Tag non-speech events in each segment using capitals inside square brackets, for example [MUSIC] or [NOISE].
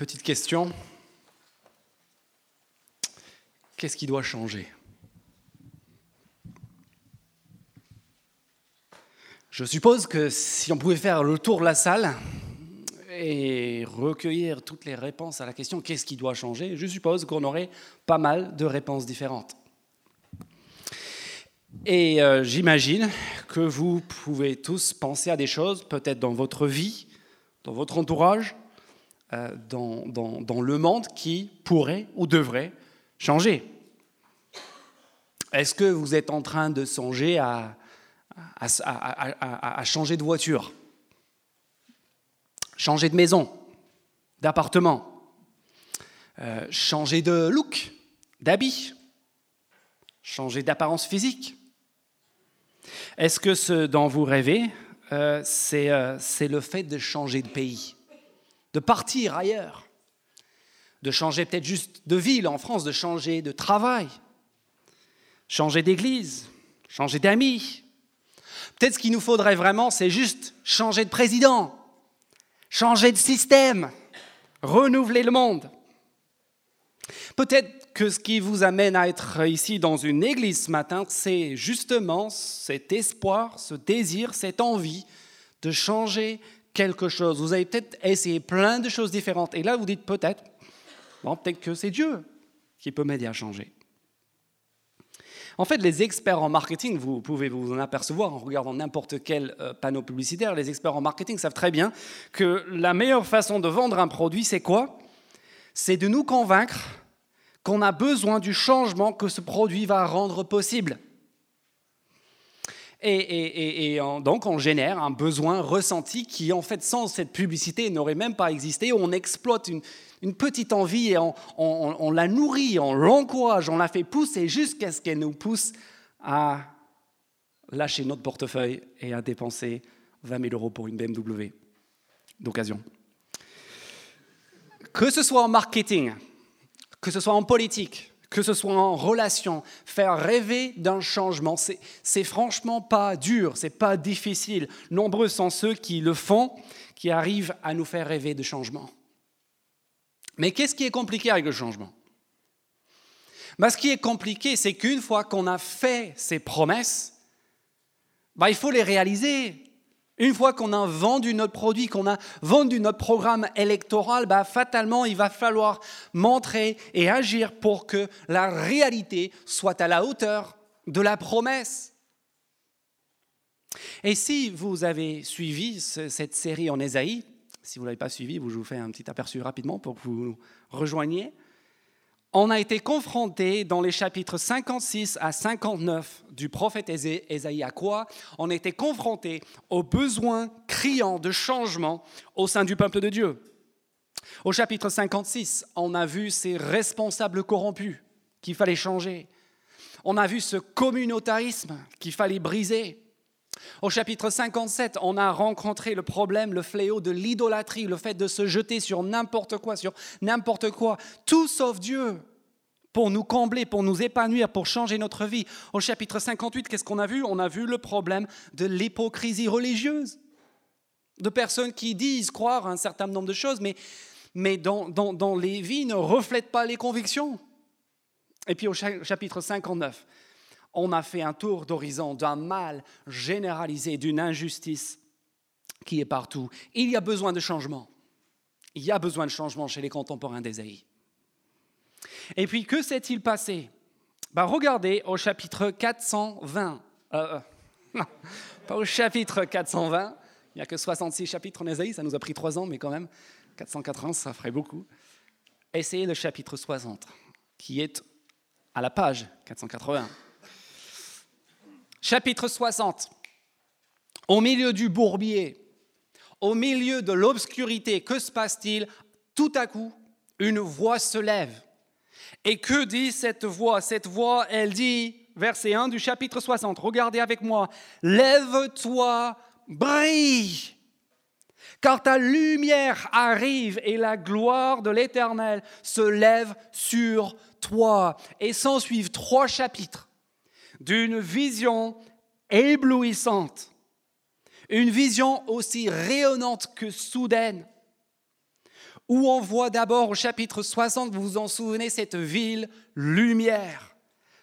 Petite question. Qu'est-ce qui doit changer? Je suppose que si on pouvait faire le tour de la salle et recueillir toutes les réponses à la question qu'est-ce qui doit changer, je suppose qu'on aurait pas mal de réponses différentes. Et euh, j'imagine que vous pouvez tous penser à des choses, peut-être dans votre vie, dans votre entourage, euh, dans, le monde qui pourrait ou devrait changer. Est-ce que vous êtes en train de songer à, à, changer de voiture, changer de maison, d'appartement, euh, changer de look, d'habit, changer d'apparence physique? Est-ce que ce dont vous rêvez, euh, c'est le fait de changer de pays? De partir ailleurs, de changer peut-être juste de ville en France, de changer de travail, changer d'église, changer d'amis. Peut-être ce qu'il nous faudrait vraiment, c'est juste changer de président, changer de système, renouveler le monde. Peut-être que ce qui vous amène à être ici dans une église ce matin, c'est justement cet espoir, ce désir, cette envie de changer quelque chose. Vous avez peut-être essayé plein de choses différentes. Et là, vous dites peut-être, bon, peut-être que c'est Dieu qui peut m'aider à changer. En fait, les experts en marketing, vous pouvez vous en apercevoir en regardant n'importe quel euh, panneau publicitaire, les experts en marketing savent très bien que la meilleure façon de vendre un produit, c'est quoi? C'est de nous convaincre qu'on a besoin du changement que ce produit va rendre possible. Et, donc on génère un besoin ressenti qui, en fait, sans cette publicité, n'aurait même pas existé. On exploite une, petite envie et on, la nourrit, on l'encourage, on la fait pousser jusqu'à ce qu'elle nous pousse à lâcher notre portefeuille et à dépenser 20 000 euros pour une BMW d'occasion. Que ce soit en marketing, que ce soit en politique, que ce soit en relation, faire rêver d'un changement, c'est franchement pas dur, c'est pas difficile. Nombreux sont ceux qui le font, qui arrivent à nous faire rêver de changement. Mais qu'est-ce qui est compliqué avec le changement? Bah, Ce qui est compliqué, c'est qu'une fois qu'on a fait ces promesses, bah, il faut les réaliser. Une fois qu'on a vendu notre produit, qu'on a vendu notre programme électoral, bah, fatalement, il va falloir montrer et agir pour que la réalité soit à la hauteur de la promesse. Et si vous avez suivi cette série en Ésaïe, si vous ne l'avez pas suivi, je vous fais un petit aperçu rapidement pour que vous nous rejoigniez on a été confronté dans les chapitres 56 à 59 du prophète Ésaïe à quoi On a été confronté aux besoins criants de changement au sein du peuple de Dieu. Au chapitre 56, on a vu ces responsables corrompus qu'il fallait changer. On a vu ce communautarisme qu'il fallait briser. Au chapitre 57, on a rencontré le problème, le fléau de l'idolâtrie, le fait de se jeter sur n'importe quoi, sur n'importe quoi, tout sauf Dieu, pour nous combler, pour nous épanouir, pour changer notre vie. Au chapitre 58, qu'est-ce qu'on a vu? On a vu le problème de l'hypocrisie religieuse, de personnes qui disent croire un certain nombre de choses, mais, mais dont les vies ne reflètent pas les convictions. Et puis au chapitre 59, on a fait un tour d'horizon d'un mal généralisé, d'une injustice qui est partout. Il y a besoin de changement. Il y a besoin de changement chez les contemporains d'Ésaïe. Et puis, que s'est-il passé? Bah, Regardez au chapitre 420. Euh, euh [LAUGHS] pas au chapitre 420. Il n'y a que 66 chapitres en Ésaïe, ça nous a pris trois ans, mais quand même, 480, ça ferait beaucoup. Essayez le chapitre 60, qui est à la page 480. Chapitre 60. Au milieu du bourbier, au milieu de l'obscurité, que se passe-t-il? Tout à coup, une voix se lève. Et que dit cette voix? Cette voix, elle dit, verset 1 du chapitre 60, regardez avec moi, lève-toi, brille, car ta lumière arrive et la gloire de l'Éternel se lève sur toi. Et s'en suivent trois chapitres d'une vision éblouissante, une vision aussi rayonnante que soudaine, où on voit d'abord au chapitre 60, vous vous en souvenez, cette ville lumière,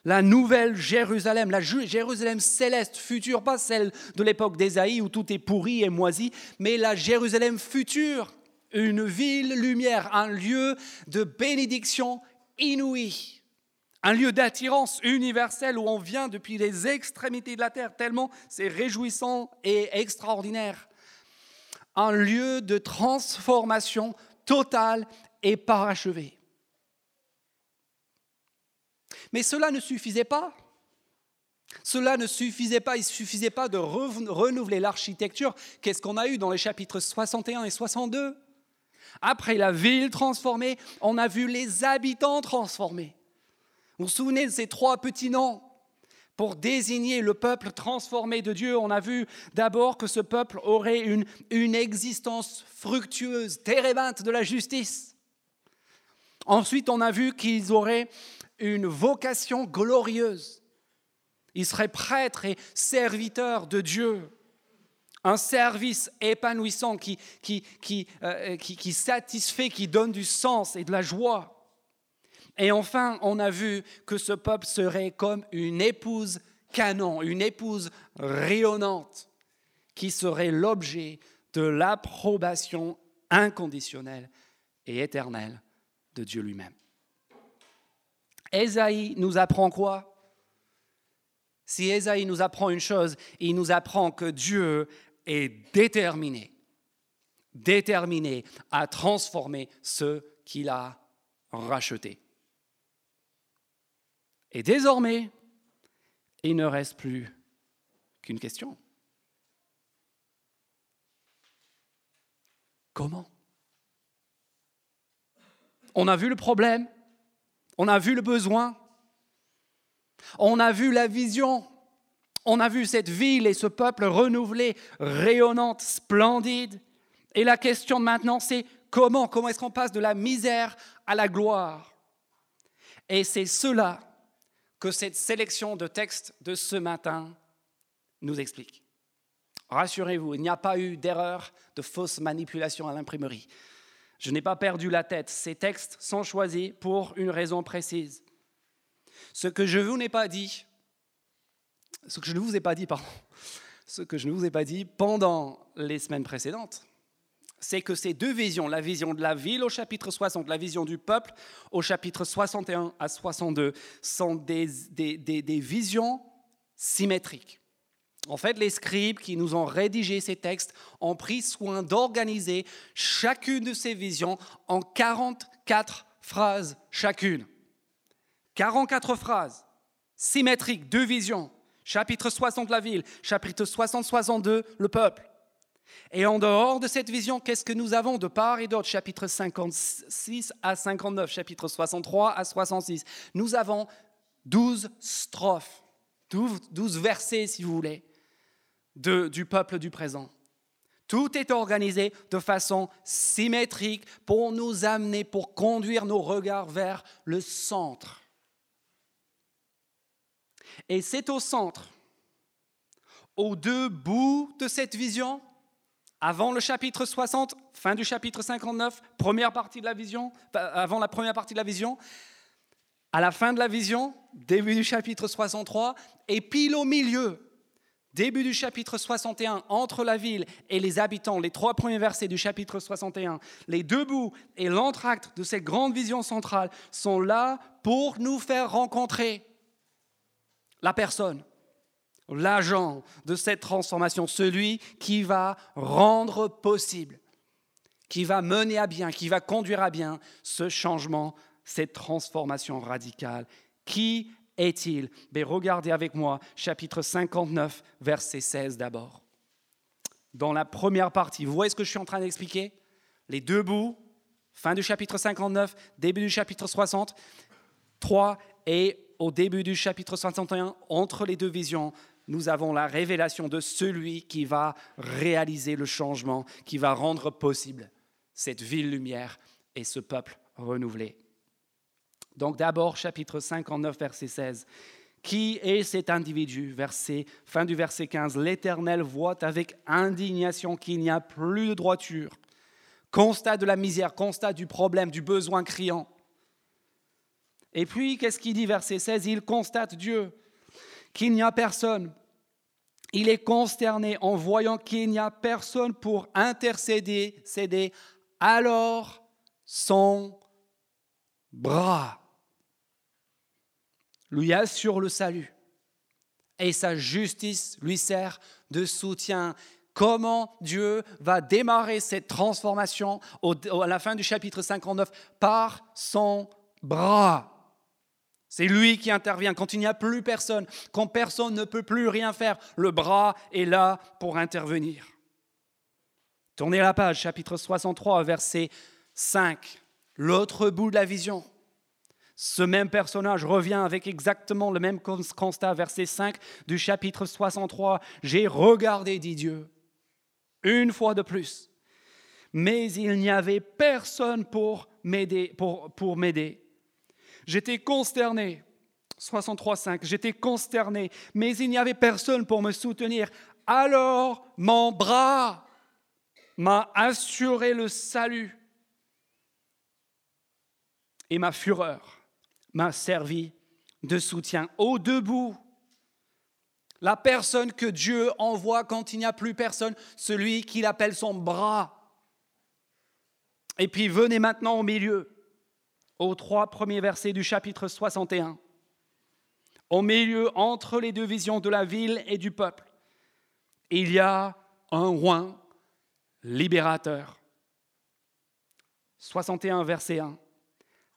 la nouvelle Jérusalem, la Jérusalem céleste future, pas celle de l'époque d'Ésaïe où tout est pourri et moisi, mais la Jérusalem future, une ville lumière, un lieu de bénédiction inouïe, un lieu d'attirance universelle où on vient depuis les extrémités de la terre, tellement c'est réjouissant et extraordinaire. Un lieu de transformation total et parachevé. Mais cela ne suffisait pas. Cela ne suffisait pas, il ne suffisait pas de renouveler l'architecture. Qu'est-ce qu'on a eu dans les chapitres 61 et 62 Après la ville transformée, on a vu les habitants transformés. Vous vous souvenez de ces trois petits noms? Pour désigner le peuple transformé de Dieu, on a vu d'abord que ce peuple aurait une, existence fructueuse, térébinte de la justice. Ensuite, on a vu qu'ils auraient une vocation glorieuse. Ils seraient prêtres et serviteurs de Dieu. Un service épanouissant qui, euh, satisfait, qui donne du sens et de la joie. Et enfin, on a vu que ce peuple serait comme une épouse canon, une épouse rayonnante, qui serait l'objet de l'approbation inconditionnelle et éternelle de Dieu lui-même. Ésaïe nous apprend quoi? Si Ésaïe nous apprend une chose, il nous apprend que Dieu est déterminé, déterminé à transformer ce qu'il a racheté. Et désormais, il ne reste plus qu'une question. Comment? On a vu le problème, on a vu le besoin, on a vu la vision, on a vu cette ville et ce peuple renouvelé, rayonnante, splendide. Et la question maintenant, c'est comment Comment est-ce qu'on passe de la misère à la gloire? Et c'est cela que cette sélection de textes de ce matin nous explique. Rassurez-vous, il n'y a pas eu d'erreur, de fausse manipulation à l'imprimerie. Je n'ai pas perdu la tête. Ces textes sont choisis pour une raison précise. Ce que je vous n'ai pas dit, ne vous ai pas dit pendant les semaines précédentes, c'est que ces deux visions, la vision de la ville au chapitre 60, la vision du peuple au chapitre 61 à 62, sont des, visions symétriques. En fait, les scribes qui nous ont rédigé ces textes ont pris soin d'organiser chacune de ces visions en 44 phrases chacune. 44 phrases symétriques, deux visions. Chapitre 60, la ville. Chapitre 60-62, le peuple. Et en dehors de cette vision, qu'est-ce que nous avons de part et d'autre? Chapitre 56 à 59, chapitre 63 à 66. Nous avons 12 strophes, 12 versets si vous voulez, du peuple du présent. Tout est organisé de façon symétrique pour nous amener, pour conduire nos regards vers le centre. Et c'est au centre, aux deux bouts de cette vision, avant le chapitre 60, fin du chapitre 59, première partie de la vision, avant la première partie de la vision, à la fin de la vision, début du chapitre 63, et pile au milieu, début du chapitre 61, entre la ville et les habitants, les trois premiers versets du chapitre 61, les deux bouts et l'entracte de cette grande vision centrale sont là pour nous faire rencontrer la personne, l'agent de cette transformation, celui qui va rendre possible, qui va mener à bien, qui va conduire à bien ce changement, cette transformation radicale. Qui est-il? Mais regardez avec moi chapitre 59, verset 16 d'abord. Dans la première partie, vous voyez ce que je suis en train d'expliquer? Les deux bouts, fin du chapitre 59, début du chapitre 60, 3 et au début du chapitre 61, entre les deux visions, nous avons la révélation de celui qui va réaliser le changement, qui va rendre possible cette ville lumière et ce peuple renouvelé. Donc d'abord, chapitre 59, verset 16. Qui est cet individu? Verset, Fin du verset 15. L'Éternel voit avec indignation qu'il n'y a plus de droiture constat de la misère, constat du problème, du besoin criant. Et puis, qu'est-ce qu'il dit, verset 16 Il constate Dieu, qu'il n'y a personne. Il est consterné en voyant qu'il n'y a personne pour intercéder, céder. Alors, son bras lui assure le salut et sa justice lui sert de soutien. Comment Dieu va démarrer cette transformation à la fin du chapitre 59 Par son bras? C'est lui qui intervient quand il n'y a plus personne, quand personne ne peut plus rien faire. Le bras est là pour intervenir. Tournez la page, chapitre 63, verset 5, l'autre bout de la vision. Ce même personnage revient avec exactement le même constat, verset 5 du chapitre 63. J'ai regardé, dit Dieu, une fois de plus, mais il n'y avait personne pour m'aider. Pour, pour m'aider. J'étais consterné. 63.5, j'étais consterné, mais il n'y avait personne pour me soutenir. Alors mon bras m'a assuré le salut et ma fureur m'a servi de soutien. Au debout, la personne que Dieu envoie quand il n'y a plus personne, celui qu'il appelle son bras. Et puis venez maintenant au milieu, aux trois premiers versets du chapitre 61. Au milieu, entre les deux visions de la ville et du peuple, il y a un roi libérateur. 61 verset 1.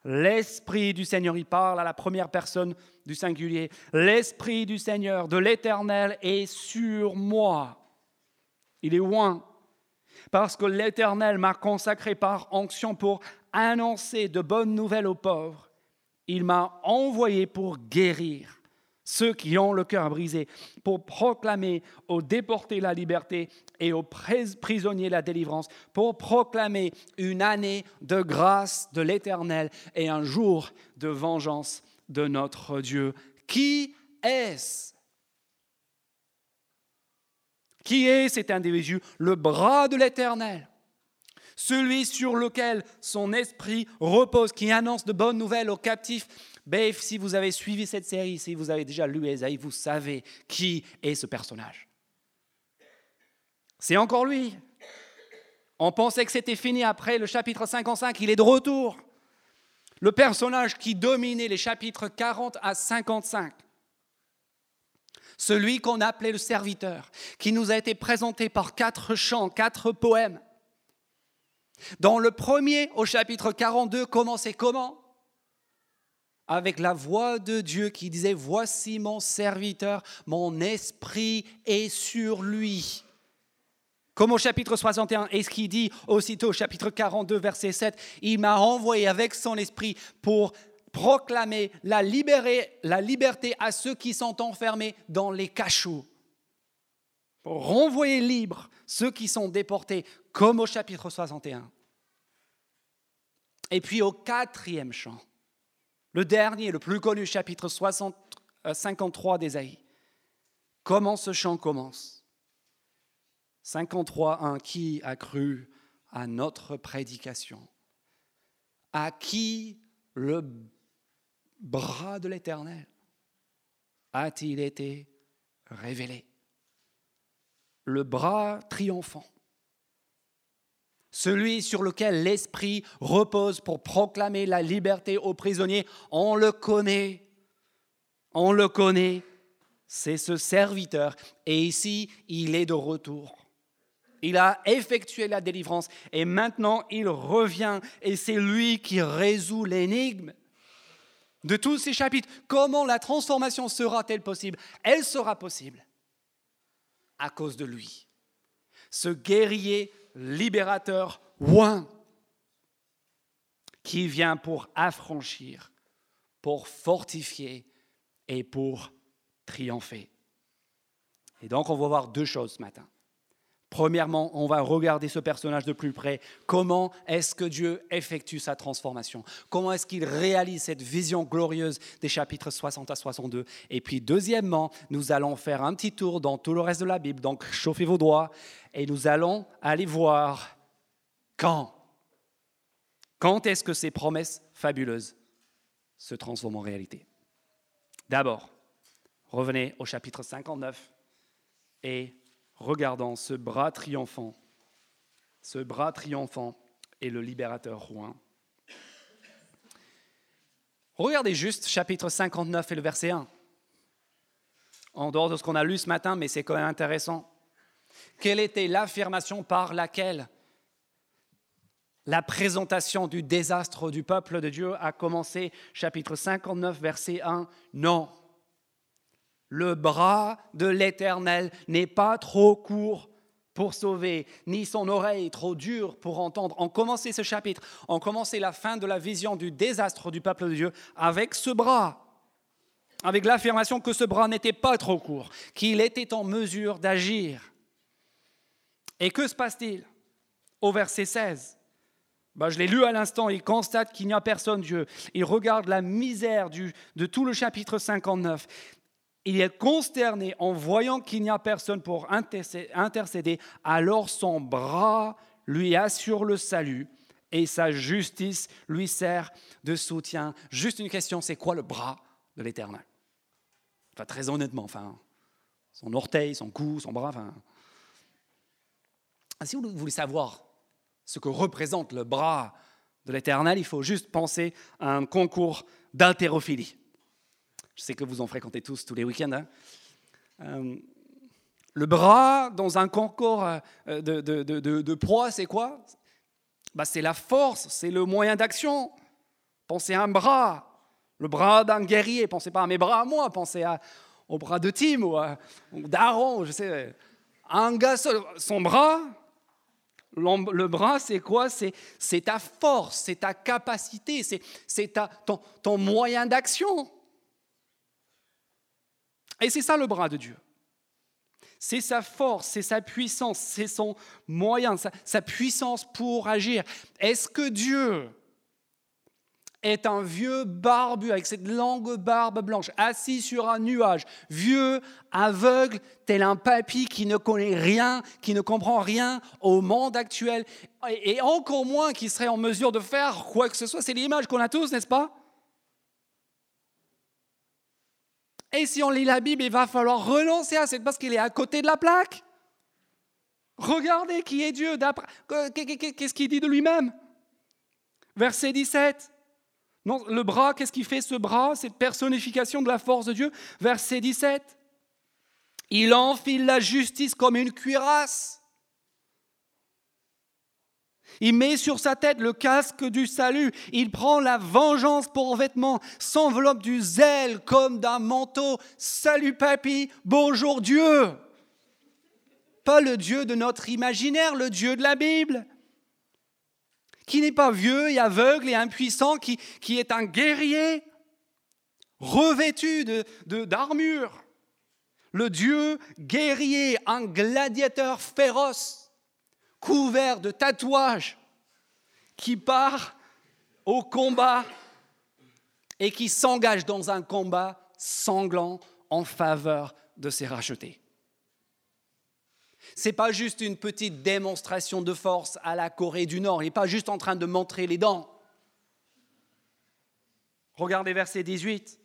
L'Esprit du Seigneur, il parle à la première personne du singulier. L'Esprit du Seigneur, de l'Éternel, est sur moi. Il est loin. Parce que l'Éternel m'a consacré par onction pour annoncer de bonnes nouvelles aux pauvres. Il m'a envoyé pour guérir ceux qui ont le cœur brisé, pour proclamer aux déportés la liberté et aux prisonniers la délivrance, pour proclamer une année de grâce de l'Éternel et un jour de vengeance de notre Dieu. Qui est-ce Qui est cet individu? Le bras de l'Éternel celui sur lequel son esprit repose, qui annonce de bonnes nouvelles aux captifs, Bref, si vous avez suivi cette série, si vous avez déjà lu Esaïe, vous savez qui est ce personnage. C'est encore lui. On pensait que c'était fini après le chapitre 55, il est de retour. Le personnage qui dominait les chapitres 40 à 55. Celui qu'on appelait le serviteur, qui nous a été présenté par quatre chants, quatre poèmes. Dans le premier, au chapitre 42, commençait comment? Avec la voix de Dieu qui disait, Voici mon serviteur, mon esprit est sur lui. Comme au chapitre 61, et ce qu'il dit aussitôt au chapitre 42, verset 7, il m'a envoyé avec son esprit pour proclamer la, liberté à ceux qui sont enfermés dans les cachots, renvoyer libres ceux qui sont déportés, comme au chapitre 61. Et puis au quatrième chant, le dernier, le plus connu, chapitre 53 d'Ésaïe. Comment ce chant commence? 53, 1. Qui a cru à notre prédication? À qui le bras de l'Éternel a-t-il été révélé Le bras triomphant celui sur lequel l'Esprit repose pour proclamer la liberté aux prisonniers, on le connaît, on le connaît, c'est ce serviteur. Et ici, il est de retour. Il a effectué la délivrance et maintenant il revient et c'est lui qui résout l'énigme de tous ces chapitres. Comment la transformation sera-t-elle possible? Elle sera possible à cause de lui. Ce guerrier libérateur ouin qui vient pour affranchir, pour fortifier et pour triompher. Et donc on va voir deux choses ce matin. Premièrement, on va regarder ce personnage de plus près. Comment est-ce que Dieu effectue sa transformation? Comment est-ce qu'il réalise cette vision glorieuse des chapitres 60 à 62 Et puis deuxièmement, nous allons faire un petit tour dans tout le reste de la Bible. Donc chauffez vos doigts et nous allons aller voir quand Quand est-ce que ces promesses fabuleuses se transforment en réalité? D'abord, revenez au chapitre 59 et regardons ce bras triomphant, ce bras triomphant et le libérateur roi. Regardez juste chapitre 59 et le verset 1. En dehors de ce qu'on a lu ce matin, mais c'est quand même intéressant. Quelle était l'affirmation par laquelle la présentation du désastre du peuple de Dieu a commencé? Chapitre 59, verset 1. Non, le bras de l'Éternel n'est pas trop court pour sauver, ni son oreille trop dure pour entendre. On commençait ce chapitre, on commençait la fin de la vision du désastre du peuple de Dieu avec ce bras, avec l'affirmation que ce bras n'était pas trop court, qu'il était en mesure d'agir. Et que se passe-t-il Au verset 16, ben, je l'ai lu à l'instant, il constate qu'il n'y a personne Dieu. Il regarde la misère de tout le chapitre 59. Il est consterné en voyant qu'il n'y a personne pour intercéder, alors son bras lui assure le salut et sa justice lui sert de soutien. Juste une question, c'est quoi le bras de l'Éternel? Très honnêtement, enfin, son orteil, son cou, son bras. Ah, si vous voulez savoir ce que représente le bras de l'Éternel, il faut juste penser à un concours d'haltérophilie. Je sais que vous en fréquentez tous tous les week-ends. Hein. Euh, le bras dans un concours euh, de, de, de, proie, c'est quoi? Bah, C'est la force, c'est le moyen d'action. Pensez à un bras, le bras d'un guerrier. Pensez pas à mes bras à moi, pensez à, au bras de Tim ou, d'Aaron, je sais. Un gars son bras, le bras, c'est quoi? C'est ta force, c'est ta capacité, c'est ton, ton moyen d'action. Et c'est ça le bras de Dieu. C'est sa force, c'est sa puissance, c'est son moyen, sa, sa puissance pour agir. Est-ce que Dieu est un vieux barbu avec cette longue barbe blanche, assis sur un nuage, vieux, aveugle, tel un papy qui ne connaît rien, qui ne comprend rien au monde actuel, et encore moins qui serait en mesure de faire quoi que ce soit? C'est l'image qu'on a tous, n'est-ce pas? Et si on lit la Bible, il va falloir renoncer à cette parce qu'il est à côté de la plaque. Regardez qui est Dieu. Qu'est-ce qu'il dit de lui-même? Verset 17. Non, le bras, qu'est-ce qui fait ce bras, cette personnification de la force de Dieu? Verset 17. Il enfile la justice comme une cuirasse. Il met sur sa tête le casque du salut. Il prend la vengeance pour vêtement, s'enveloppe du zèle comme d'un manteau. Salut papy, bonjour Dieu. Pas le Dieu de notre imaginaire, le Dieu de la Bible qui n'est pas vieux et aveugle et impuissant, qui, est un guerrier revêtu d'armure. Le Dieu guerrier, un gladiateur féroce, couvert de tatouages, qui part au combat et qui s'engage dans un combat sanglant en faveur de ses rachetés. Ce n'est pas juste une petite démonstration de force à la Corée du Nord. Il n'est pas juste en train de montrer les dents. Regardez verset 18.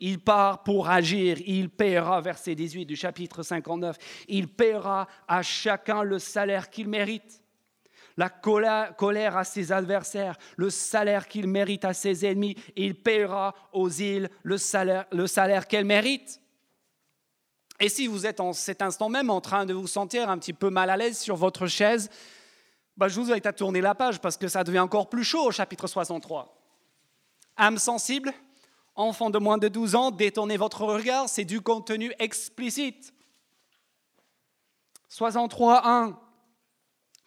Il part pour agir, il paiera, verset 18 du chapitre 59, il paiera à chacun le salaire qu'il mérite. La colère à ses adversaires, le salaire qu'il mérite à ses ennemis, il paiera aux îles le salaire, le salaire qu'elles méritent. Et si vous êtes en cet instant même en train de vous sentir un petit peu mal à l'aise sur votre chaise, bah, je vous invite à tourner la page parce que ça devient encore plus chaud au chapitre 63. Âme sensible, enfant de moins de 12 ans, détournez votre regard, c'est du contenu explicite. 63, 1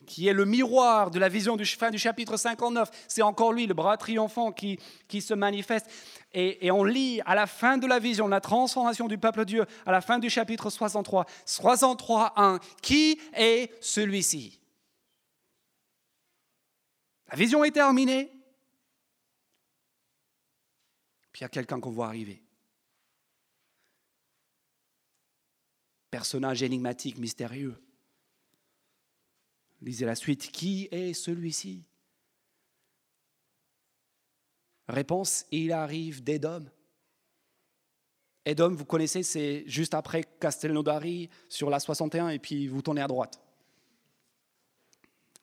qui est le miroir de la vision du fin du chapitre 59. C'est encore lui, le bras triomphant, qui, qui se manifeste. Et, et, on lit à la fin de la vision, la transformation du peuple Dieu, à la fin du chapitre 63, 63, 1, qui est celui-ci? La vision est terminée. Puis il y a quelqu'un qu'on voit arriver. Personnage énigmatique, mystérieux. Lisez la suite. Qui est celui-ci? Réponse, il arrive d'Édom. Édom, vous connaissez, c'est juste après Castelnaudary sur la 61 et puis vous tournez à droite.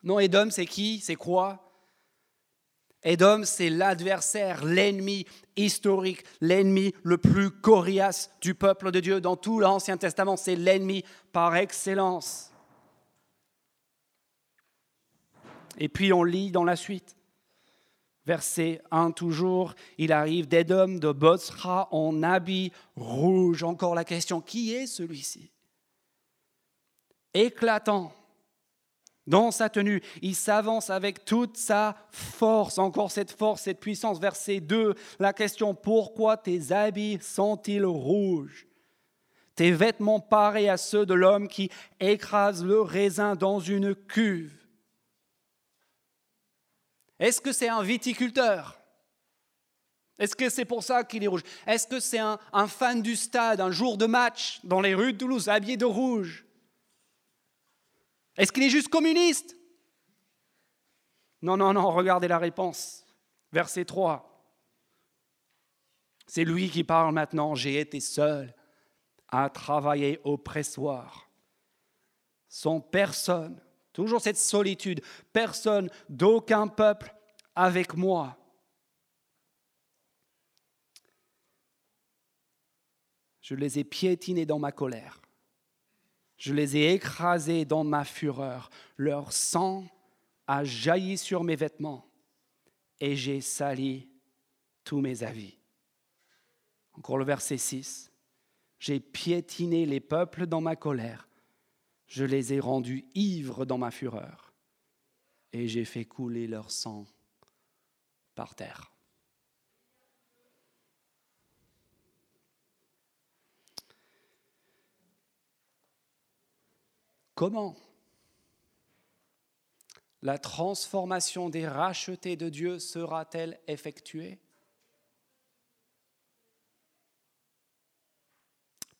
Non, Édom, c'est qui? C'est quoi? Édom, c'est l'adversaire, l'ennemi historique, l'ennemi le plus coriace du peuple de Dieu dans tout l'Ancien Testament. C'est l'ennemi par excellence. Et puis on lit dans la suite. Verset 1 toujours, il arrive d'Édom, de Bosra en habit rouge. Encore la question, qui est celui-ci? Éclatant dans sa tenue. Il s'avance avec toute sa force, encore cette force, cette puissance. Verset 2, la question, pourquoi tes habits sont-ils rouges? Tes vêtements pareils à ceux de l'homme qui écrase le raisin dans une cuve. Est-ce que c'est un viticulteur? Est-ce que c'est pour ça qu'il est rouge? Est-ce que c'est un, un, fan du stade, un jour de match dans les rues de Toulouse, habillé de rouge? Est-ce qu'il est juste communiste? Non, non, non, regardez la réponse. Verset 3. C'est lui qui parle maintenant. J'ai été seul à travailler au pressoir. Sans personne, toujours cette solitude, personne d'aucun peuple avec moi. Je les ai piétinés dans ma colère. Je les ai écrasés dans ma fureur. Leur sang a jailli sur mes vêtements et j'ai sali tous mes avis. Encore le verset 6. J'ai piétiné les peuples dans ma colère. Je les ai rendus ivres dans ma fureur et j'ai fait couler leur sang par terre. Comment la transformation des rachetés de Dieu sera-t-elle effectuée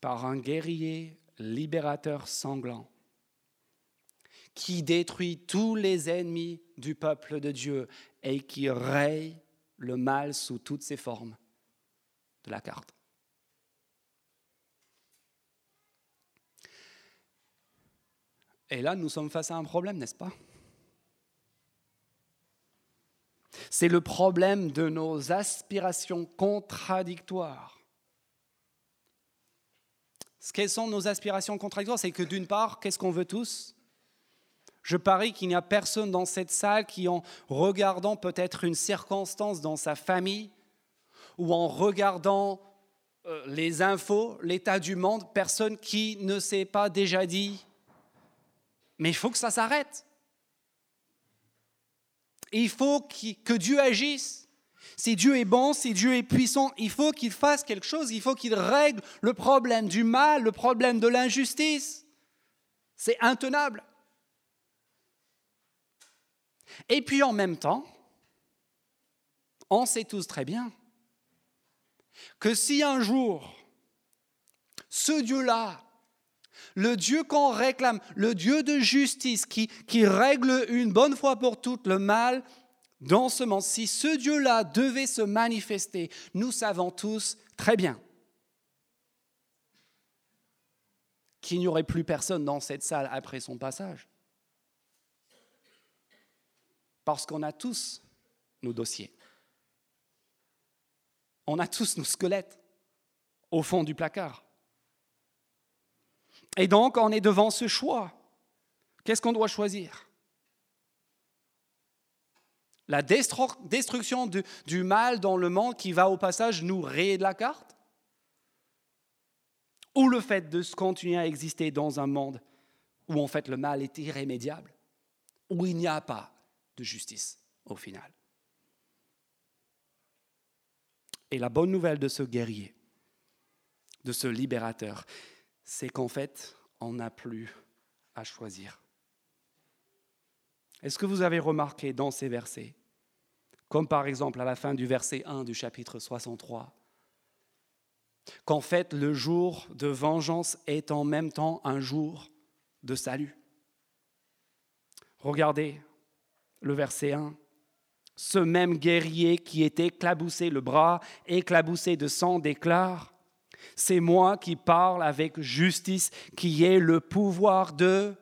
Par un guerrier libérateur sanglant qui détruit tous les ennemis du peuple de Dieu et qui raye le mal sous toutes ses formes? De la carte. Et là, nous sommes face à un problème, n'est-ce pas? C'est le problème de nos aspirations contradictoires. Quelles sont nos aspirations contradictoires C'est que d'une part, qu'est-ce qu'on veut tous? Je parie qu'il n'y a personne dans cette salle qui, en regardant peut-être une circonstance dans sa famille, ou en regardant euh, les infos, l'état du monde, personne qui ne s'est pas déjà dit mais il faut que ça s'arrête. il faut que Dieu agisse. Si Dieu est bon, si Dieu est puissant, il faut qu'il fasse quelque chose, il faut qu'il règle le problème du mal, le problème de l'injustice. C'est intenable. Et puis en même temps, on sait tous très bien que si un jour ce Dieu-là le Dieu qu'on réclame, le Dieu de justice qui, règle une bonne fois pour toutes le mal dans ce monde, si ce Dieu-là devait se manifester, nous savons tous très bien qu'il n'y aurait plus personne dans cette salle après son passage. Parce qu'on a tous nos dossiers. On a tous nos squelettes au fond du placard. Et donc, on est devant ce choix. Qu'est-ce qu'on doit choisir? La destruction du, mal dans le monde qui va au passage nous rayer de la carte? Ou le fait de continuer à exister dans un monde où en fait le mal est irrémédiable, où il n'y a pas de justice au final? Et la bonne nouvelle de ce guerrier, de ce libérateur, c'est qu'en fait, on n'a plus à choisir. Est-ce que vous avez remarqué dans ces versets, comme par exemple à la fin du verset 1 du chapitre 63, qu'en fait le jour de vengeance est en même temps un jour de salut? Regardez le verset 1. ce même guerrier qui est éclaboussé, le bras éclaboussé de sang, déclare, C'est moi qui parle avec justice, qui ai le pouvoir de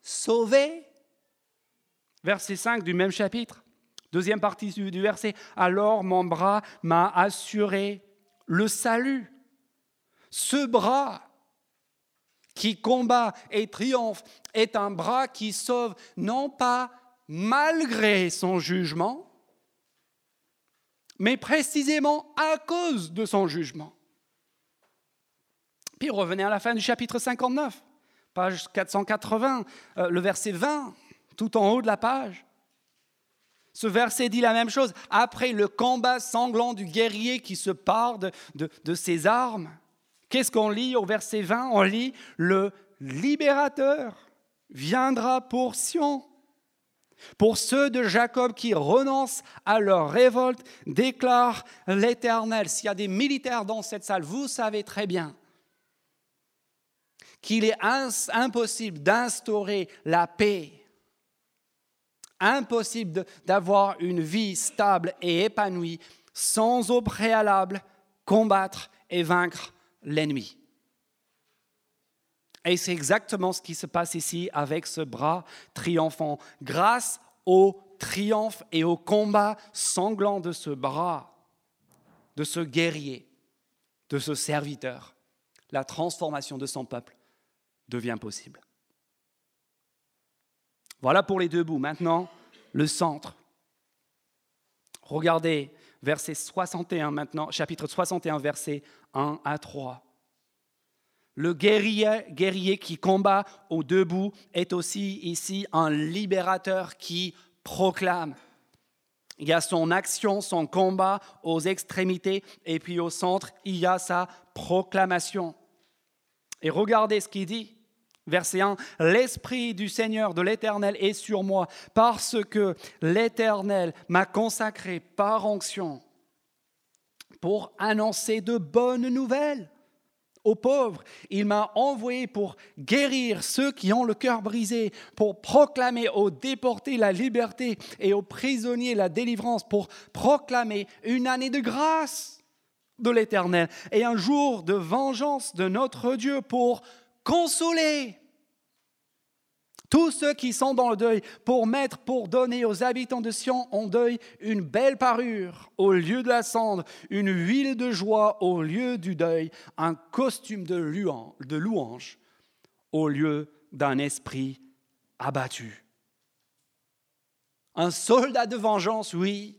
sauver. Verset 5 du même chapitre, deuxième partie du verset, Alors mon bras m'a assuré le salut. Ce bras qui combat et triomphe est un bras qui sauve non pas malgré son jugement, mais précisément à cause de son jugement. Puis revenez à la fin du chapitre 59, page 480, euh, le verset 20, tout en haut de la page. Ce verset dit la même chose. Après le combat sanglant du guerrier qui se part de, de ses armes, qu'est-ce qu'on lit au verset 20 On lit le libérateur viendra pour Sion. Pour ceux de Jacob qui renoncent à leur révolte, déclare l'Éternel. S'il y a des militaires dans cette salle, vous savez très bien qu'il est impossible d'instaurer la paix, impossible d'avoir une vie stable et épanouie sans au préalable combattre et vaincre l'ennemi. Et c'est exactement ce qui se passe ici avec ce bras triomphant. Grâce au triomphe et au combat sanglant de ce bras, de ce guerrier, de ce serviteur, la transformation de son peuple devient possible. Voilà pour les deux bouts. Maintenant, le centre. Regardez verset 61 maintenant, chapitre 61, verset 1 à 3. Le guerrier, qui combat au debout est aussi ici un libérateur qui proclame. Il y a son action, son combat aux extrémités, et puis au centre, il y a sa proclamation. Et regardez ce qu'il dit. Verset 1, L'Esprit du Seigneur, de l'Éternel est sur moi, parce que l'Éternel m'a consacré par onction pour annoncer de bonnes nouvelles aux pauvres. Il m'a envoyé pour guérir ceux qui ont le cœur brisé, pour proclamer aux déportés la liberté et aux prisonniers la délivrance, pour proclamer une année de grâce de l'Éternel et un jour de vengeance de notre Dieu pour consoler tous ceux qui sont dans le deuil, pour mettre, pour donner aux habitants de Sion en deuil une belle parure au lieu de la cendre, une huile de joie au lieu du deuil, un costume de louange au lieu d'un esprit abattu. Un soldat de vengeance, oui,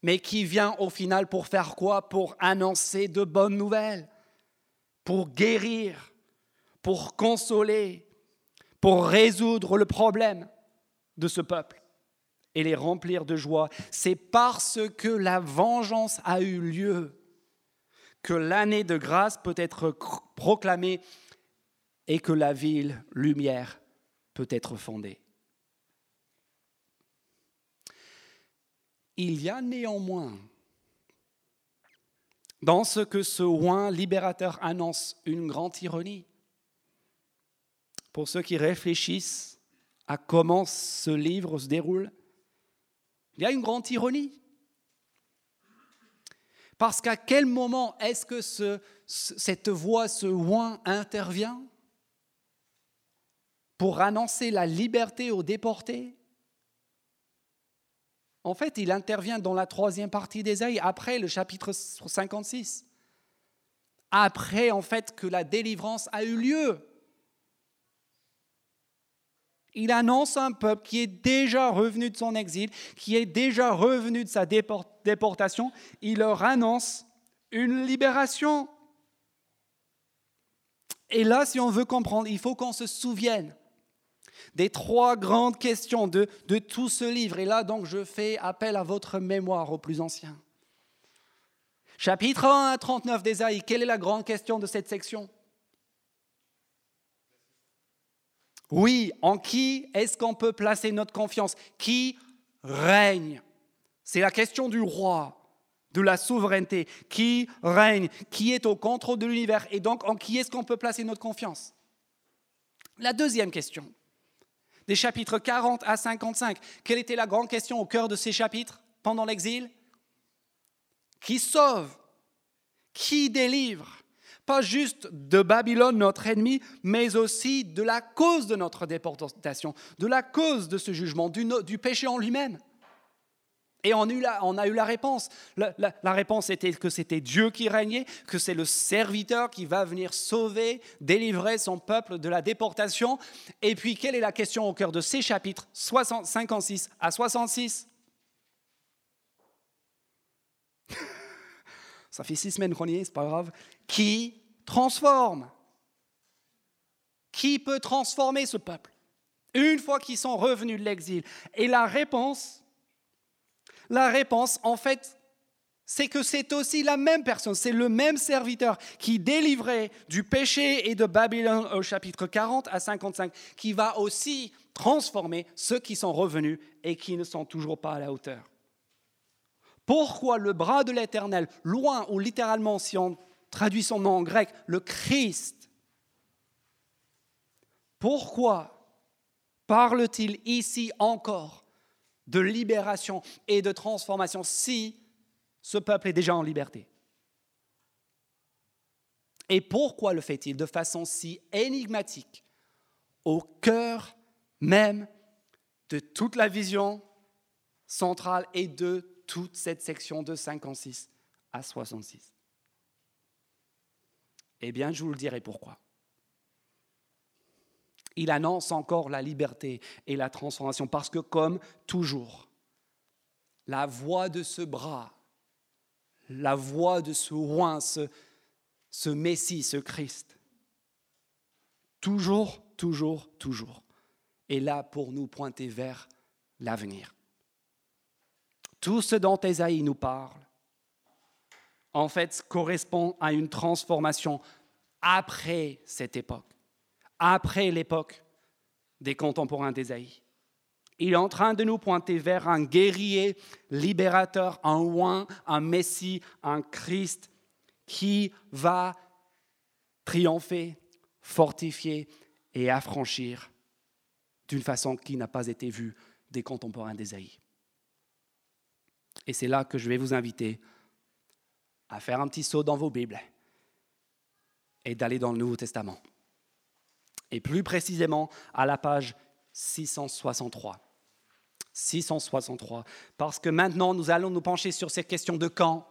mais qui vient au final pour faire quoi? Pour annoncer de bonnes nouvelles, pour guérir, pour consoler, pour résoudre le problème de ce peuple et les remplir de joie. C'est parce que la vengeance a eu lieu que l'année de grâce peut être proclamée et que la ville lumière peut être fondée. Il y a néanmoins dans ce que ce oin libérateur annonce une grande ironie pour ceux qui réfléchissent à comment ce livre se déroule, il y a une grande ironie. Parce qu'à quel moment est-ce que cette voix, ce oin intervient pour annoncer la liberté aux déportés? En fait, il intervient dans la troisième partie d'Ésaïe, après le chapitre 56. Après, en fait, que la délivrance a eu lieu il annonce un peuple qui est déjà revenu de son exil, qui est déjà revenu de sa déportation. Il leur annonce une libération. Et là, si on veut comprendre, il faut qu'on se souvienne des trois grandes questions de, tout ce livre. Et là, donc, je fais appel à votre mémoire aux plus anciens. Chapitre 1 à 39 d'Ésaïe, quelle est la grande question de cette section? Oui, en qui est-ce qu'on peut placer notre confiance? Qui règne? C'est la question du roi, de la souveraineté. Qui règne? Qui est au contrôle de l'univers? Et donc, en qui est-ce qu'on peut placer notre confiance? La deuxième question. des chapitres 40 à 55. Quelle était la grande question au cœur de ces chapitres pendant l'exil? Qui sauve? Qui délivre? Pas juste de Babylone, notre ennemi, mais aussi de la cause de notre déportation, de la cause de ce jugement, du, péché en lui-même. Et on a eu la, réponse. La, réponse était que c'était Dieu qui régnait, que c'est le serviteur qui va venir sauver, délivrer son peuple de la déportation. Et puis, quelle est la question au cœur de ces chapitres 60, 56 à 66 Ça fait six semaines qu'on y est, c'est pas grave. Qui transforme? Qui peut transformer ce peuple? Une fois qu'ils sont revenus de l'exil. Et la réponse, la réponse, en fait, c'est que c'est aussi la même personne, c'est le même serviteur qui délivrait du péché et de Babylone au chapitre 40 à 55, qui va aussi transformer ceux qui sont revenus et qui ne sont toujours pas à la hauteur. Pourquoi le bras de l'Éternel, loin ou littéralement, si on traduit son nom en grec, le Christ, pourquoi parle-t-il ici encore de libération et de transformation si ce peuple est déjà en liberté? Et pourquoi le fait-il de façon si énigmatique au cœur même de toute la vision centrale et de toute cette section de 56 à 66 Eh bien, je vous le dirai pourquoi il annonce encore la liberté et la transformation parce que comme toujours, la voix de ce bras, la voix de ce roi, ce, ce Messie, ce Christ, toujours, toujours, toujours, est là pour nous pointer vers l'avenir. Tout ce dont Ésaïe nous parle, en fait, correspond à une transformation après cette époque après l'époque des contemporains d'Ésaïe. Il est en train de nous pointer vers un guerrier libérateur, un oin, un Messie, un Christ qui va triompher, fortifier et affranchir d'une façon qui n'a pas été vue des contemporains d'Ésaïe. Et c'est là que je vais vous inviter à faire un petit saut dans vos Bibles et d'aller dans le Nouveau Testament et plus précisément à la page 663. 663. Parce que maintenant, nous allons nous pencher sur cette question de quand.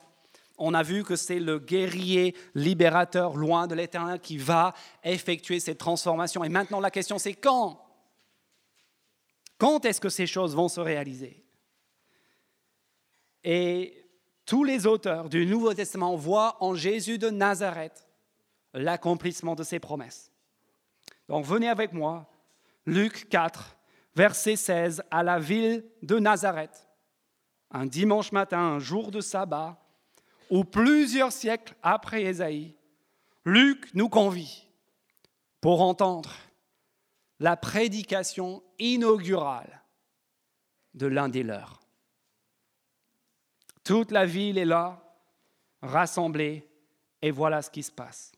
On a vu que c'est le guerrier libérateur loin de l'éternel qui va effectuer cette transformation. Et maintenant, la question, c'est quand? Quand est-ce que ces choses vont se réaliser? Et tous les auteurs du Nouveau Testament voient en Jésus de Nazareth l'accomplissement de ces promesses. Donc venez avec moi, Luc 4, verset 16, à la ville de Nazareth, un dimanche matin, un jour de sabbat, où plusieurs siècles après Ésaïe, Luc nous convie pour entendre la prédication inaugurale de l'un des leurs. Toute la ville est là, rassemblée, et voilà ce qui se passe.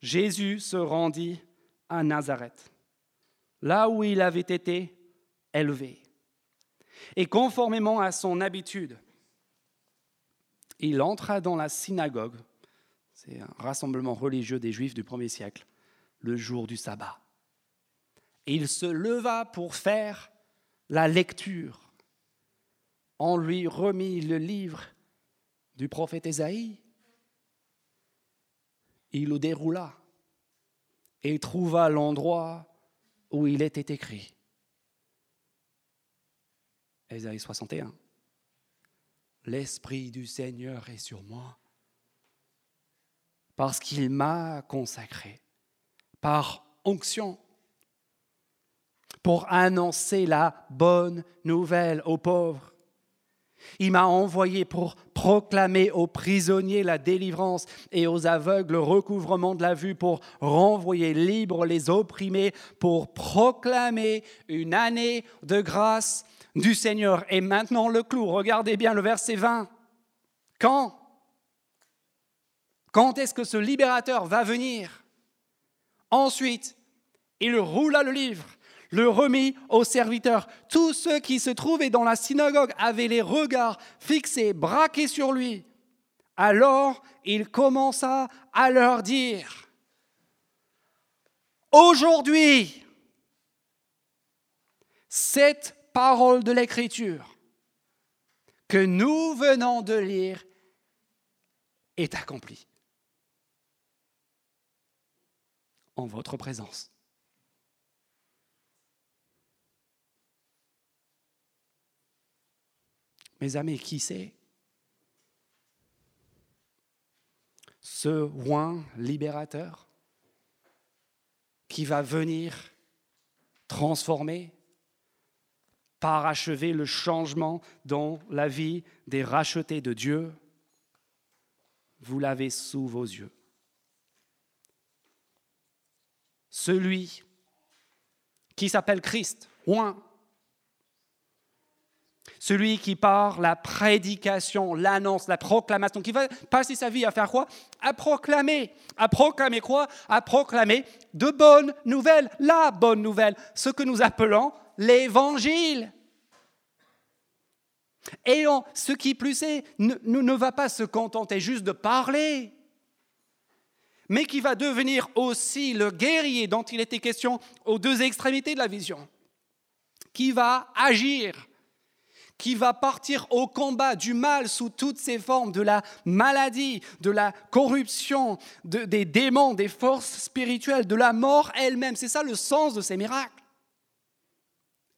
Jésus se rendit à Nazareth, là où il avait été élevé. Et conformément à son habitude, il entra dans la synagogue, c'est un rassemblement religieux des Juifs du premier siècle, le jour du sabbat. Il se leva pour faire la lecture. On lui remit le livre du prophète Ésaïe. Il le déroula et trouva l'endroit où il était écrit. Ésaïe 61. L'Esprit du Seigneur est sur moi parce qu'il m'a consacré par onction pour annoncer la bonne nouvelle aux pauvres il m'a envoyé pour proclamer aux prisonniers la délivrance et aux aveugles le recouvrement de la vue, pour renvoyer libres les opprimés, pour proclamer une année de grâce du Seigneur. Et maintenant le clou, regardez bien le verset 20. Quand? Quand est-ce que ce libérateur va venir? Ensuite, il roula le livre le remit aux serviteurs. Tous ceux qui se trouvaient dans la synagogue avaient les regards fixés, braqués sur lui. Alors il commença à leur dire, aujourd'hui, cette parole de l'Écriture que nous venons de lire est accomplie en votre présence. Mes amis, qui c'est? Ce roi libérateur qui va venir transformer, parachever le changement dans la vie des rachetés de Dieu, vous l'avez sous vos yeux. Celui qui s'appelle Christ, roi celui qui par la prédication, l'annonce, la proclamation, qui va passer sa vie à faire quoi? À proclamer. À proclamer quoi? À proclamer de bonnes nouvelles, la bonne nouvelle, ce que nous appelons l'évangile. Et ce qui plus est, ne, ne va pas se contenter juste de parler, mais qui va devenir aussi le guerrier dont il était question aux deux extrémités de la vision, qui va agir qui va partir au combat du mal sous toutes ses formes, de la maladie, de la corruption, des démons, des forces spirituelles, de la mort elle-même. C'est ça le sens de ces miracles.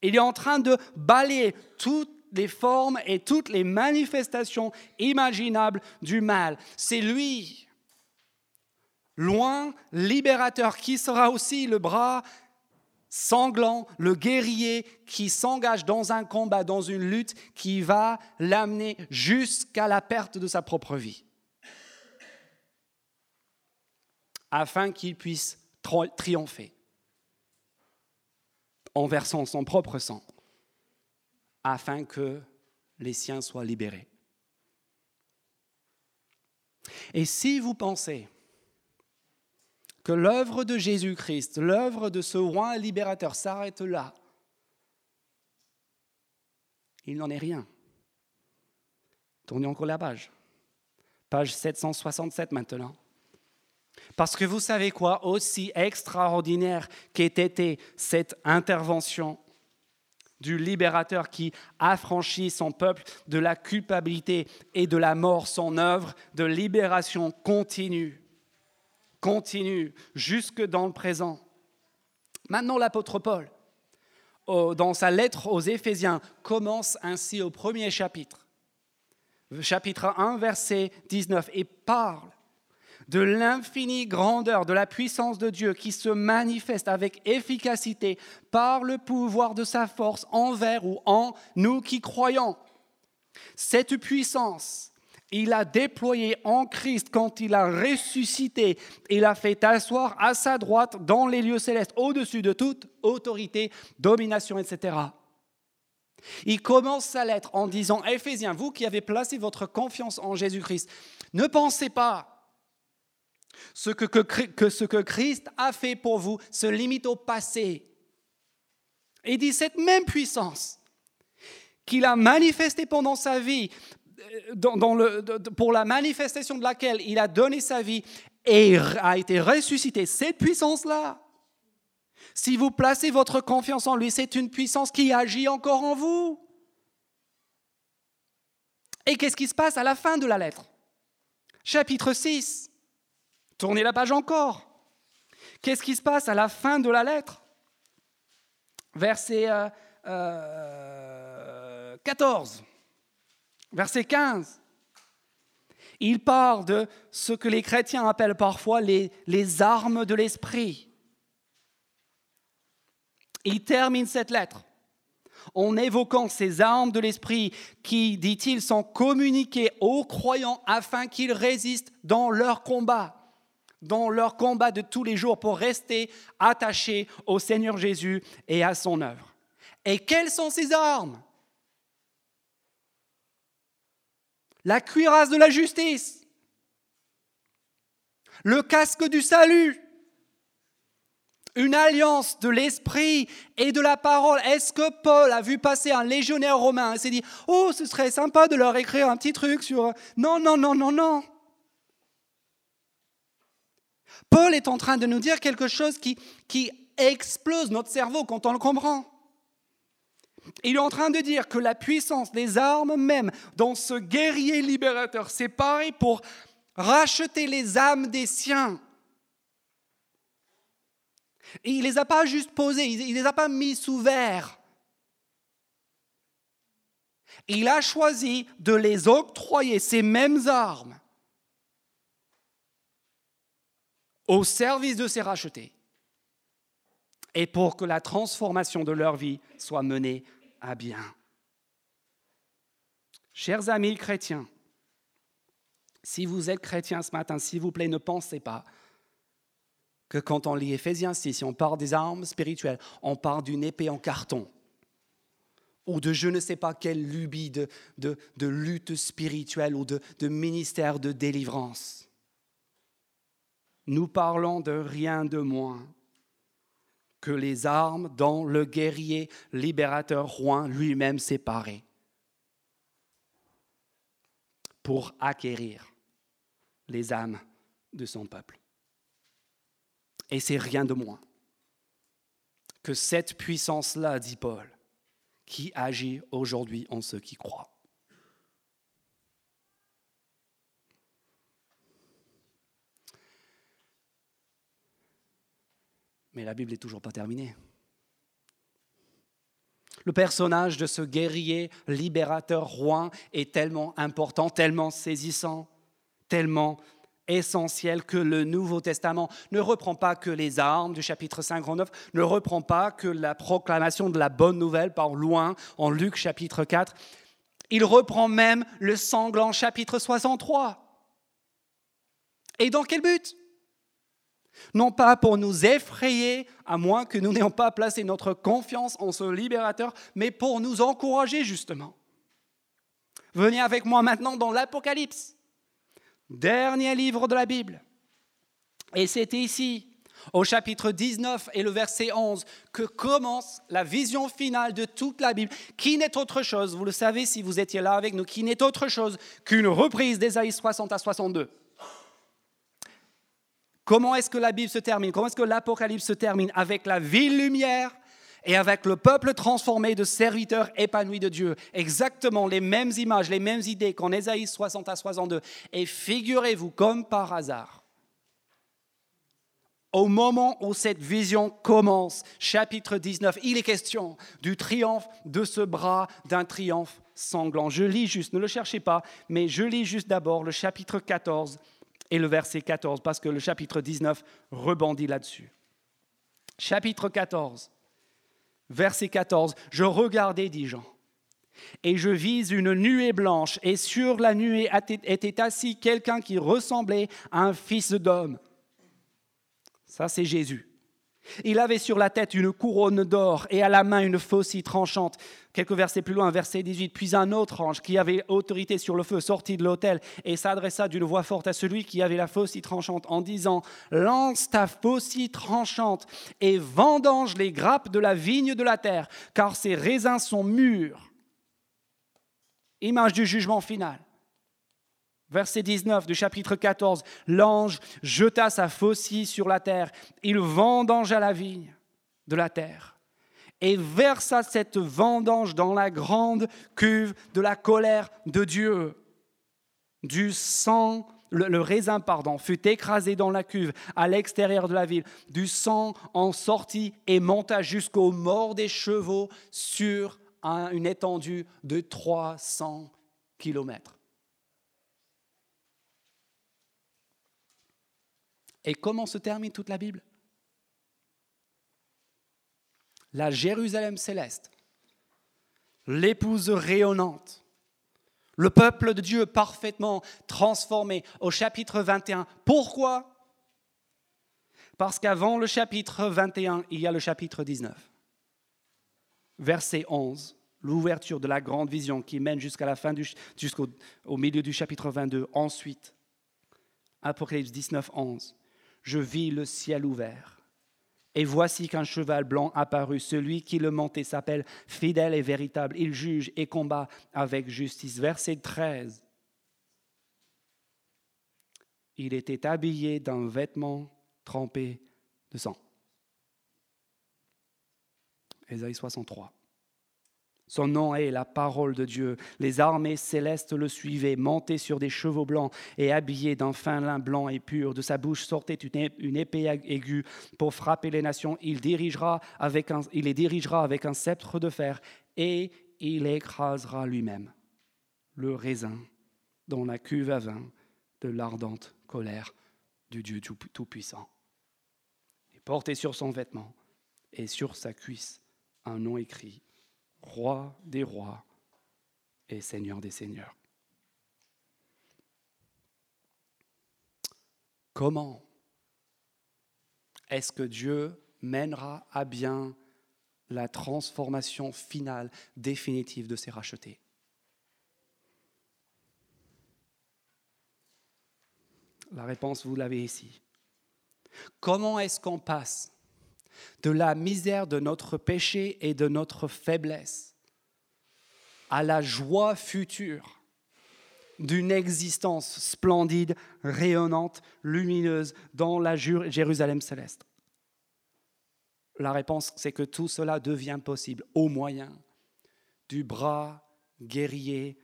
Il est en train de balayer toutes les formes et toutes les manifestations imaginables du mal. C'est lui, loin, libérateur, qui sera aussi le bras sanglant, le guerrier qui s'engage dans un combat, dans une lutte qui va l'amener jusqu'à la perte de sa propre vie, afin qu'il puisse triompher en versant son propre sang, afin que les siens soient libérés. Et si vous pensez l'œuvre de Jésus-Christ, l'œuvre de ce roi libérateur s'arrête là. Il n'en est rien. Tournez encore la page. Page 767 maintenant. Parce que vous savez quoi, aussi extraordinaire qu'ait été cette intervention du libérateur qui affranchit son peuple de la culpabilité et de la mort, son œuvre de libération continue continue jusque dans le présent. Maintenant, l'apôtre Paul, dans sa lettre aux Éphésiens, commence ainsi au premier chapitre, chapitre 1, verset 19, et parle de l'infinie grandeur, de la puissance de Dieu qui se manifeste avec efficacité par le pouvoir de sa force envers ou en nous qui croyons. Cette puissance il a déployé en Christ quand il a ressuscité. Il a fait asseoir à sa droite dans les lieux célestes, au-dessus de toute autorité, domination, etc. Il commence sa lettre en disant, Éphésiens, vous qui avez placé votre confiance en Jésus-Christ, ne pensez pas ce que, que, ce que Christ a fait pour vous se limite au passé. Il dit cette même puissance qu'il a manifestée pendant sa vie pour la manifestation de laquelle il a donné sa vie et a été ressuscité, cette puissance-là, si vous placez votre confiance en lui, c'est une puissance qui agit encore en vous. Et qu'est-ce qui se passe à la fin de la lettre? Chapitre 6. Tournez la page encore. Qu'est-ce qui se passe à la fin de la lettre? Verset 14. Euh, euh, Verset 15. Il parle de ce que les chrétiens appellent parfois les, les armes de l'esprit. Il termine cette lettre en évoquant ces armes de l'esprit qui, dit-il, sont communiquées aux croyants afin qu'ils résistent dans leur combat, dans leur combat de tous les jours pour rester attachés au Seigneur Jésus et à son œuvre. Et quelles sont ces armes? La cuirasse de la justice, le casque du salut, une alliance de l'esprit et de la parole. Est-ce que Paul a vu passer un légionnaire romain et s'est dit, oh, ce serait sympa de leur écrire un petit truc sur... Non, non, non, non, non. Paul est en train de nous dire quelque chose qui, qui explose notre cerveau quand on le comprend. Il est en train de dire que la puissance des armes même dans ce guerrier libérateur, c'est pareil pour racheter les âmes des siens. Il ne les a pas juste posées, il ne les a pas mis sous verre. Il a choisi de les octroyer, ces mêmes armes, au service de ces rachetés et pour que la transformation de leur vie soit menée à bien. Chers amis chrétiens, si vous êtes chrétiens ce matin, s'il vous plaît, ne pensez pas que quand on lit Ephésiens 6, si on parle des armes spirituelles, on parle d'une épée en carton ou de je ne sais pas quelle lubie de, lutte spirituelle ou de ministère de délivrance. Nous parlons de rien de moins que les armes dont le guerrier libérateur roi lui-même s'est paré pour acquérir les âmes de son peuple. Et c'est rien de moins que cette puissance-là, dit Paul, qui agit aujourd'hui en ceux qui croient. Mais la Bible n'est toujours pas terminée. Le personnage de ce guerrier libérateur roi est tellement important, tellement saisissant, tellement essentiel que le Nouveau Testament ne reprend pas que les armes du chapitre 59, ne reprend pas que la proclamation de la bonne nouvelle par loin en Luc chapitre 4. Il reprend même le sanglant chapitre 63. Et dans quel but? Non pas pour nous effrayer, à moins que nous n'ayons pas placé notre confiance en ce libérateur, mais pour nous encourager justement. Venez avec moi maintenant dans l'Apocalypse, dernier livre de la Bible. Et c'est ici, au chapitre 19 et le verset 11, que commence la vision finale de toute la Bible, qui n'est autre chose, vous le savez si vous étiez là avec nous, qui n'est autre chose qu'une reprise d'Ésaïe 60 à 62. Comment est-ce que la Bible se termine? Comment est-ce que l'Apocalypse se termine? Avec la ville lumière et avec le peuple transformé de serviteurs épanouis de Dieu. Exactement les mêmes images, les mêmes idées qu'en Ésaïe 60 à 62. Et figurez-vous, comme par hasard, au moment où cette vision commence, chapitre 19, il est question du triomphe de ce bras, d'un triomphe sanglant. Je lis juste, ne le cherchez pas, mais je lis juste d'abord le chapitre 14 et le verset 14, parce que le chapitre 19 rebondit là-dessus. Chapitre 14, verset 14, je regardais, dit Jean, et je vis une nuée blanche, et sur la nuée était assis quelqu'un qui ressemblait à un fils d'homme. Ça, c'est Jésus. Il avait sur la tête une couronne d'or et à la main une faucille tranchante. Quelques versets plus loin, verset 18. Puis un autre ange qui avait autorité sur le feu sortit de l'autel et s'adressa d'une voix forte à celui qui avait la faucille tranchante en disant Lance ta faucille tranchante et vendange les grappes de la vigne de la terre, car ses raisins sont mûrs. Image du jugement final. Verset 19 du chapitre 14, l'ange jeta sa faucille sur la terre, il vendangea la vigne de la terre et versa cette vendange dans la grande cuve de la colère de Dieu. Du sang, le, raisin, pardon, fut écrasé dans la cuve à l'extérieur de la ville. Du sang en sortit et monta jusqu'aux morts des chevaux sur une étendue de 300 kilomètres. Et comment se termine toute la Bible? La Jérusalem céleste, l'épouse rayonnante, le peuple de Dieu parfaitement transformé au chapitre 21. Pourquoi? Parce qu'avant le chapitre 21, il y a le chapitre 19. Verset 11, l'ouverture de la grande vision qui mène jusqu'à la fin, jusqu'au au milieu du chapitre 22. Ensuite, Apocalypse 19, 11 je vis le ciel ouvert Et voici qu'un cheval blanc apparut. Celui qui le montait s'appelle fidèle et véritable. Il juge et combat avec justice. Verset 13. Il était habillé d'un vêtement trempé de sang. Ésaïe 63. Son nom est la parole de Dieu. Les armées célestes le suivaient, montés sur des chevaux blancs et habillés d'un fin lin blanc et pur. De sa bouche sortait une épée aiguë pour frapper les nations. Il, dirigera avec un, les dirigera avec un sceptre de fer et il écrasera lui-même le raisin dans la cuve à vin de l'ardente colère du Dieu Tout-Puissant. Il portait sur son vêtement et sur sa cuisse un nom écrit roi des rois et seigneur des seigneurs. Comment est-ce que Dieu mènera à bien la transformation finale, définitive de ces rachetés? La réponse, vous l'avez ici. Comment est-ce qu'on passe de la misère de notre péché et de notre faiblesse à la joie future d'une existence splendide, rayonnante, lumineuse dans la Jérusalem céleste La réponse, c'est que tout cela devient possible au moyen du bras guerrier,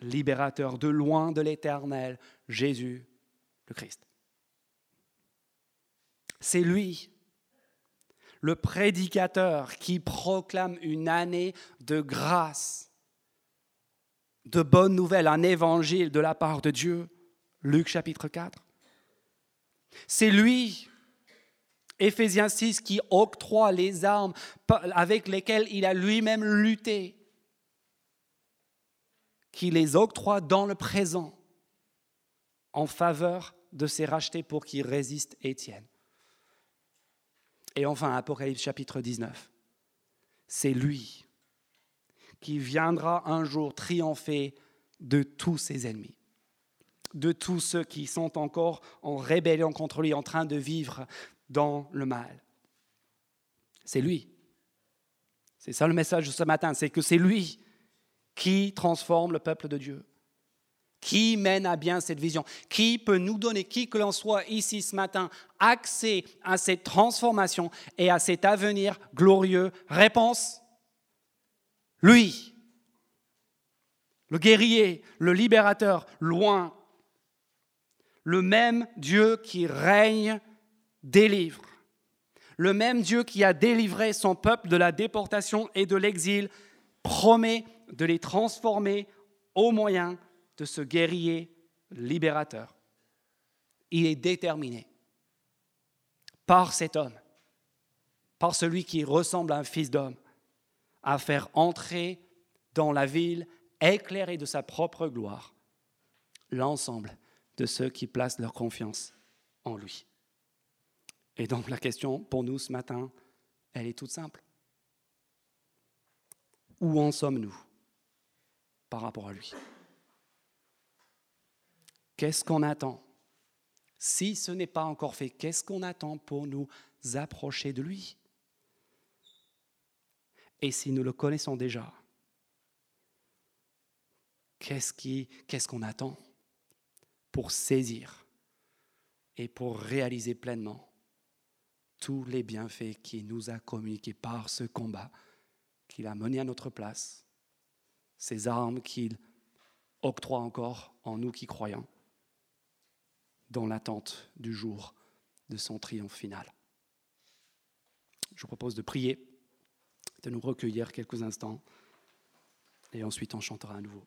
libérateur, de loin de l'éternel, Jésus le Christ. C'est lui le prédicateur qui proclame une année de grâce, de bonnes nouvelles, un évangile de la part de Dieu. Luc chapitre 4. C'est lui, Éphésiens 6, qui octroie les armes avec lesquelles il a lui-même lutté, qui les octroie dans le présent en faveur de ses rachetés pour qu'ils résistent et tiennent. Et enfin, Apocalypse chapitre 19. C'est lui qui viendra un jour triompher de tous ses ennemis, de tous ceux qui sont encore en rébellion contre lui, en train de vivre dans le mal. C'est lui. C'est ça le message de ce matin, c'est que c'est lui qui transforme le peuple de Dieu. Qui mène à bien cette vision? Qui peut nous donner, qui que l'on soit ici ce matin, accès à cette transformation et à cet avenir glorieux? Réponse Lui. Le guerrier, le libérateur, loin. Le même Dieu qui règne, délivre. Le même Dieu qui a délivré son peuple de la déportation et de l'exil promet de les transformer au moyen de ce guerrier libérateur. Il est déterminé par cet homme, par celui qui ressemble à un fils d'homme, à faire entrer dans la ville éclairée de sa propre gloire l'ensemble de ceux qui placent leur confiance en lui. Et donc la question pour nous ce matin, elle est toute simple. Où en sommes-nous par rapport à lui? Qu'est-ce qu'on attend? Si ce n'est pas encore fait, qu'est-ce qu'on attend pour nous approcher de lui? Et si nous le connaissons déjà, qu'est-ce qu'on attend pour saisir et pour réaliser pleinement tous les bienfaits qu'il nous a communiqués par ce combat qu'il a mené à notre place, ces armes qu'il octroie encore en nous qui croyons dans l'attente du jour de son triomphe final. Je vous propose de prier, de nous recueillir quelques instants, et ensuite on chantera à nouveau.